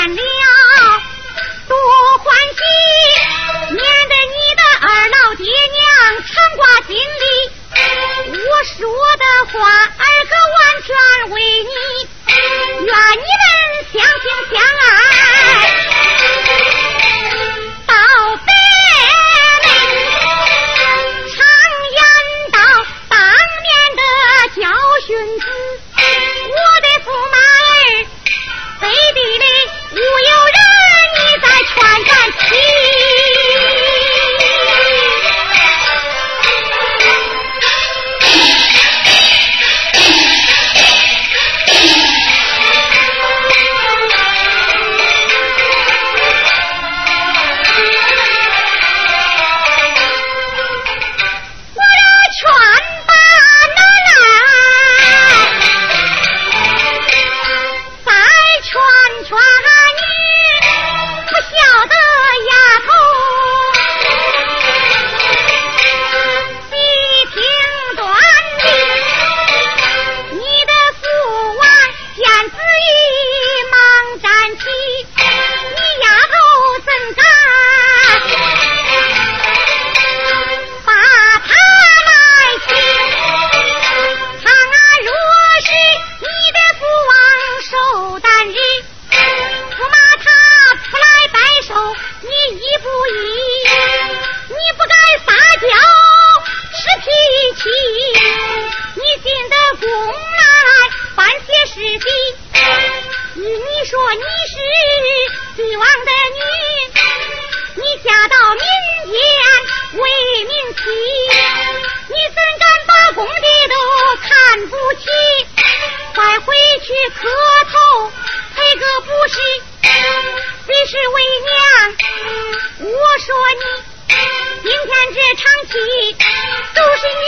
Juanillo. 你进的宫来办些事情你说你是帝王的女你嫁到民间为民妻你怎敢把工地都看不起？快回去磕头赔个不是？你是为娘我说你今天这场戏都是你